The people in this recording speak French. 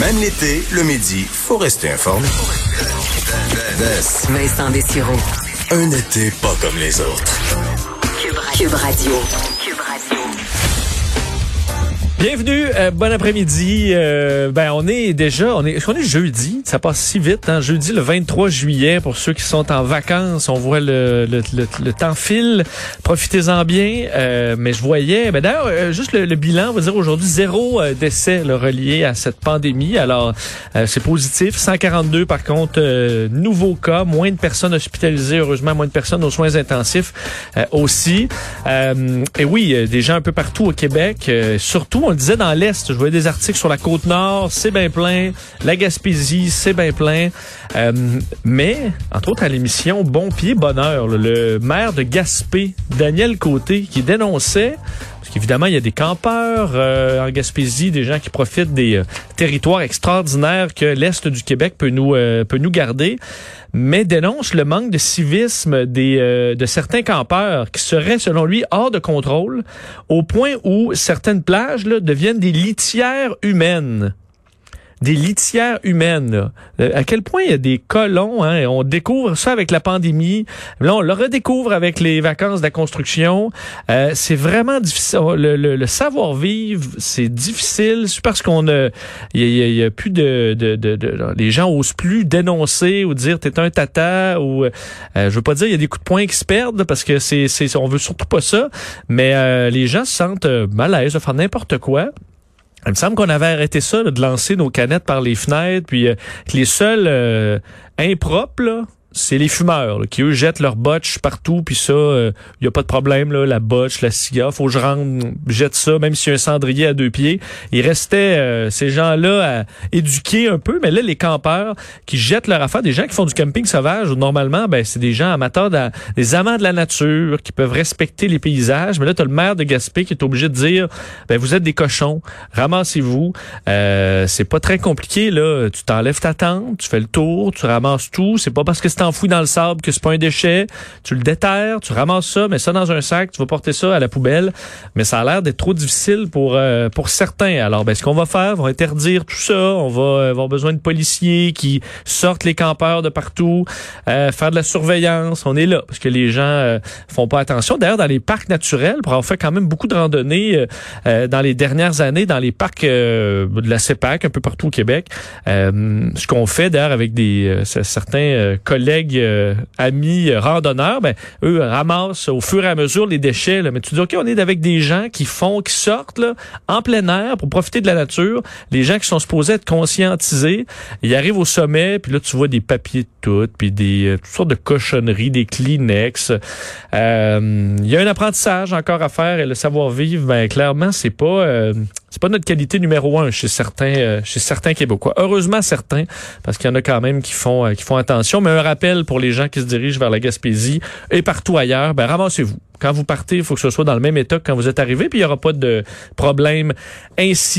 Même l'été, le midi, faut rester informé. Vincent Dessureau. Un été pas comme les autres. Cube Radio. Bienvenue, euh, bon après-midi. Euh, ben on est déjà, on est, qu'on est jeudi Ça passe si vite, hein? Jeudi le 23 juillet pour ceux qui sont en vacances. On voit le, le, le, temps file. Profitez-en bien. Euh, mais je voyais, ben d'ailleurs, euh, juste le, bilan, on va dire aujourd'hui zéro décès le relié à cette pandémie. Alors c'est positif. 142 par contre nouveaux cas, moins de personnes hospitalisées, heureusement moins de personnes aux soins intensifs aussi. et oui, des gens un peu partout au Québec, surtout on le disait dans l'Est, je voyais des articles sur la côte nord, c'est bien plein, la Gaspésie, c'est bien plein. Euh, mais, entre autres à l'émission Bon Pied Bonheur, le maire de Gaspé, Daniel Côté, qui dénonçait parce qu'évidemment, il y a des campeurs euh, en Gaspésie, des gens qui profitent des euh, territoires extraordinaires que l'Est du Québec peut nous, peut nous garder, mais dénonce le manque de civisme des, de certains campeurs qui seraient, selon lui, hors de contrôle, au point où certaines plages là, deviennent des litières humaines des litières humaines. Euh, à quel point il y a des colons, hein, on découvre ça avec la pandémie. Là, on le redécouvre avec les vacances de la construction. Euh, c'est vraiment difficile. Le, savoir-vivre, c'est difficile. C'est parce qu'on a, il y, a, plus de, de, de, les gens osent plus dénoncer ou dire t'es un tata ou, euh, je veux pas dire il y a des coups de poing qui se perdent parce que c'est, c'est, on veut surtout pas ça. Mais les gens se sentent mal à l'aise de faire n'importe quoi. Il me semble qu'on avait arrêté ça, de lancer nos canettes par les fenêtres, puis euh, les seuls euh, impropres, là, c'est les fumeurs qui eux jettent leur botch partout puis ça il euh, y a pas de problème là la botch la cigare faut que je rentre jette ça même s'il y a un cendrier à deux pieds. Il restait euh, ces gens-là à éduquer un peu mais là les campeurs qui jettent leur affaire des gens qui font du camping sauvage normalement ben c'est des gens amateurs de, des amants de la nature qui peuvent respecter les paysages mais là tu as le maire de Gaspé qui est obligé de dire ben vous êtes des cochons ramassez-vous. Euh, c'est pas très compliqué là. Tu t'enlèves ta tente tu fais le tour tu ramasses tout. C'est pas parce que t'enfouis dans le sable que c'est pas un déchet. Tu le déterres, tu ramasses ça, mets ça dans un sac, tu vas porter ça à la poubelle. Mais ça a l'air d'être trop difficile pour euh, pour certains. Alors, ben, ce qu'on va faire, on va interdire tout ça. On va euh, avoir besoin de policiers qui sortent les campeurs de partout, euh, faire de la surveillance. On est là parce que les gens font pas attention. D'ailleurs, dans les parcs naturels, pour avoir fait quand même beaucoup de randonnées dans les dernières années, dans les parcs de la CEPAC, un peu partout au Québec, ce qu'on fait d'ailleurs avec des certains collègues euh, amis euh, randonneurs, ben, eux ramassent au fur et à mesure les déchets. Mais tu dis, OK, on est avec des gens qui font, qui sortent là, en plein air pour profiter de la nature. Les gens qui sont supposés être conscientisés, ils arrivent au sommet, puis là, tu vois des papiers de tout, puis des euh, toutes sortes de cochonneries, des Kleenex. Il y a un apprentissage encore à faire et le savoir-vivre, ben, clairement, c'est pas c'est pas notre qualité numéro un chez certains euh, chez certains Québécois. Heureusement certains, parce qu'il y en a quand même qui font euh, qui font attention. Mais un rappel pour les gens qui se dirigent vers la Gaspésie et partout ailleurs, ben ramassez-vous. Quand vous partez, il faut que ce soit dans le même état que quand vous êtes arrivé, puis il n'y aura pas de problème ainsi.